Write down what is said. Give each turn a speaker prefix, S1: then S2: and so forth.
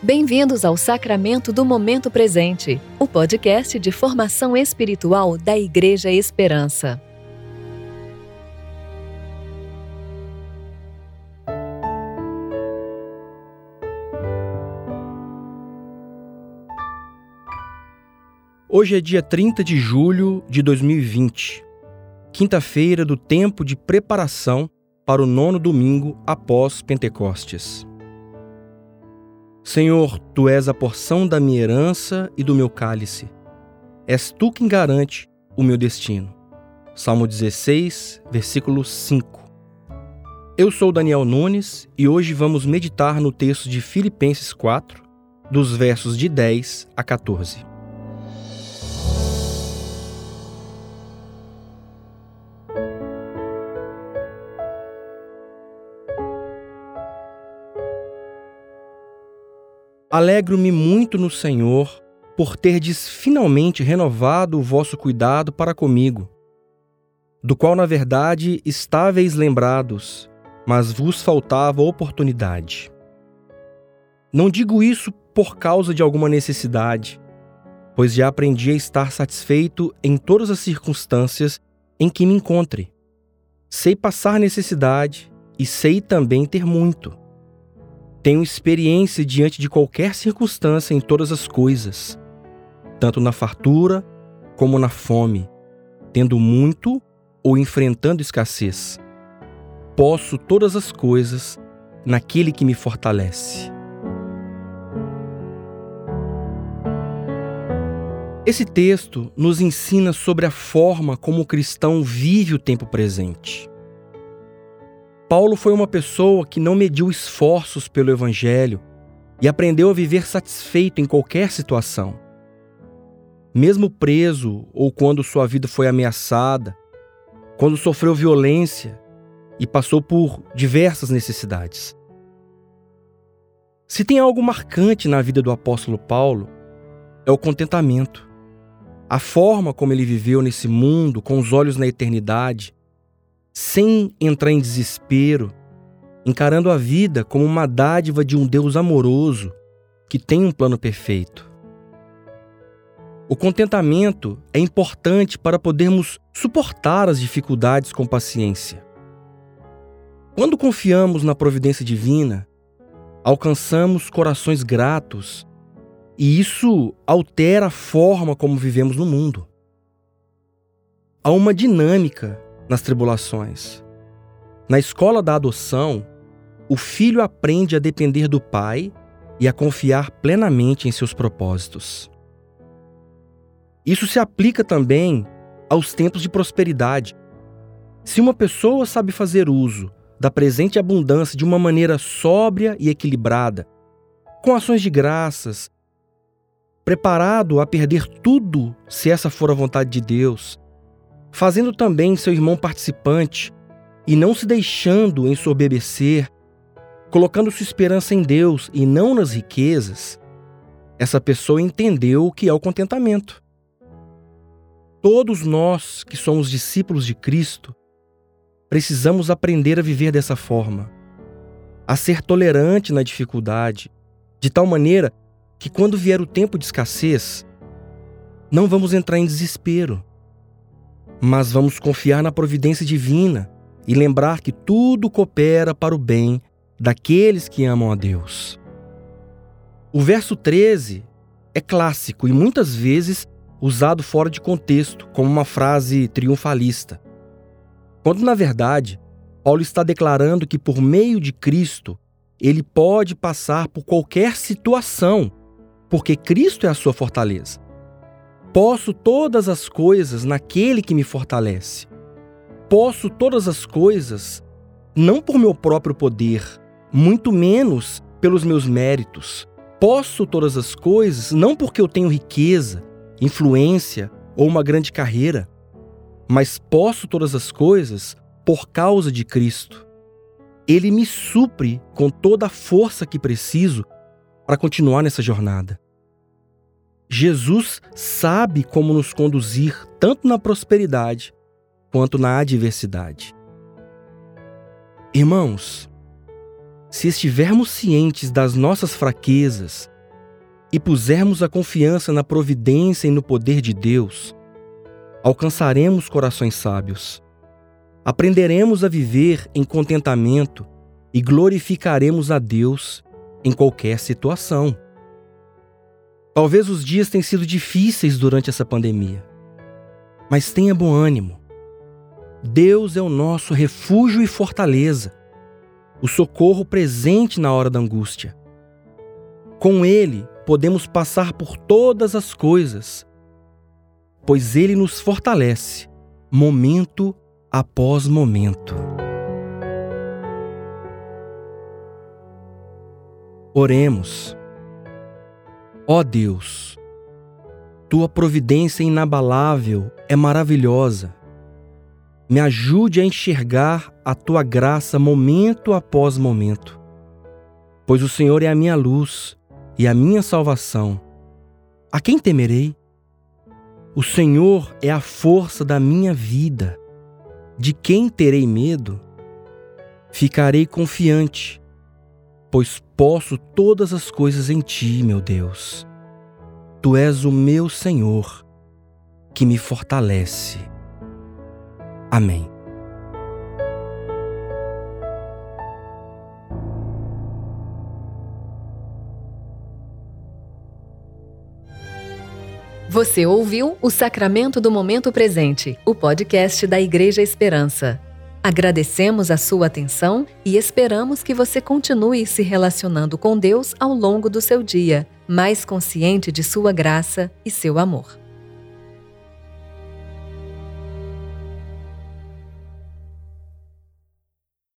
S1: Bem-vindos ao Sacramento do Momento Presente, o podcast de formação espiritual da Igreja Esperança.
S2: Hoje é dia 30 de julho de 2020, quinta-feira do tempo de preparação para o nono domingo após Pentecostes. Senhor, tu és a porção da minha herança e do meu cálice. És tu quem garante o meu destino. Salmo 16, versículo 5. Eu sou Daniel Nunes e hoje vamos meditar no texto de Filipenses 4, dos versos de 10 a 14. Alegro-me muito no Senhor por terdes finalmente renovado o vosso cuidado para comigo, do qual, na verdade, estáveis lembrados, mas vos faltava oportunidade. Não digo isso por causa de alguma necessidade, pois já aprendi a estar satisfeito em todas as circunstâncias em que me encontre. Sei passar necessidade e sei também ter muito. Tenho experiência diante de qualquer circunstância em todas as coisas, tanto na fartura como na fome, tendo muito ou enfrentando escassez. Posso todas as coisas naquele que me fortalece. Esse texto nos ensina sobre a forma como o cristão vive o tempo presente. Paulo foi uma pessoa que não mediu esforços pelo Evangelho e aprendeu a viver satisfeito em qualquer situação. Mesmo preso ou quando sua vida foi ameaçada, quando sofreu violência e passou por diversas necessidades. Se tem algo marcante na vida do apóstolo Paulo, é o contentamento. A forma como ele viveu nesse mundo, com os olhos na eternidade, sem entrar em desespero, encarando a vida como uma dádiva de um Deus amoroso que tem um plano perfeito. O contentamento é importante para podermos suportar as dificuldades com paciência. Quando confiamos na providência divina, alcançamos corações gratos e isso altera a forma como vivemos no mundo. Há uma dinâmica nas tribulações. Na escola da adoção, o filho aprende a depender do pai e a confiar plenamente em seus propósitos. Isso se aplica também aos tempos de prosperidade. Se uma pessoa sabe fazer uso da presente abundância de uma maneira sóbria e equilibrada, com ações de graças, preparado a perder tudo se essa for a vontade de Deus, fazendo também seu irmão participante e não se deixando ensoberbecer, colocando sua esperança em Deus e não nas riquezas, essa pessoa entendeu o que é o contentamento. Todos nós que somos discípulos de Cristo precisamos aprender a viver dessa forma, a ser tolerante na dificuldade, de tal maneira que quando vier o tempo de escassez, não vamos entrar em desespero, mas vamos confiar na providência divina e lembrar que tudo coopera para o bem daqueles que amam a Deus. O verso 13 é clássico e muitas vezes usado fora de contexto, como uma frase triunfalista. Quando, na verdade, Paulo está declarando que por meio de Cristo ele pode passar por qualquer situação, porque Cristo é a sua fortaleza. Posso todas as coisas naquele que me fortalece. Posso todas as coisas não por meu próprio poder, muito menos pelos meus méritos. Posso todas as coisas não porque eu tenho riqueza, influência ou uma grande carreira, mas posso todas as coisas por causa de Cristo. Ele me supre com toda a força que preciso para continuar nessa jornada. Jesus sabe como nos conduzir tanto na prosperidade quanto na adversidade. Irmãos, se estivermos cientes das nossas fraquezas e pusermos a confiança na providência e no poder de Deus, alcançaremos corações sábios. Aprenderemos a viver em contentamento e glorificaremos a Deus em qualquer situação. Talvez os dias tenham sido difíceis durante essa pandemia, mas tenha bom ânimo. Deus é o nosso refúgio e fortaleza, o socorro presente na hora da angústia. Com Ele podemos passar por todas as coisas, pois Ele nos fortalece, momento após momento. Oremos. Ó Deus, tua providência inabalável é maravilhosa. Me ajude a enxergar a tua graça momento após momento, pois o Senhor é a minha luz e a minha salvação. A quem temerei? O Senhor é a força da minha vida. De quem terei medo? Ficarei confiante pois posso todas as coisas em ti, meu Deus. Tu és o meu Senhor, que me fortalece. Amém.
S1: Você ouviu o Sacramento do Momento Presente, o podcast da Igreja Esperança. Agradecemos a sua atenção e esperamos que você continue se relacionando com Deus ao longo do seu dia, mais consciente de sua graça e seu amor.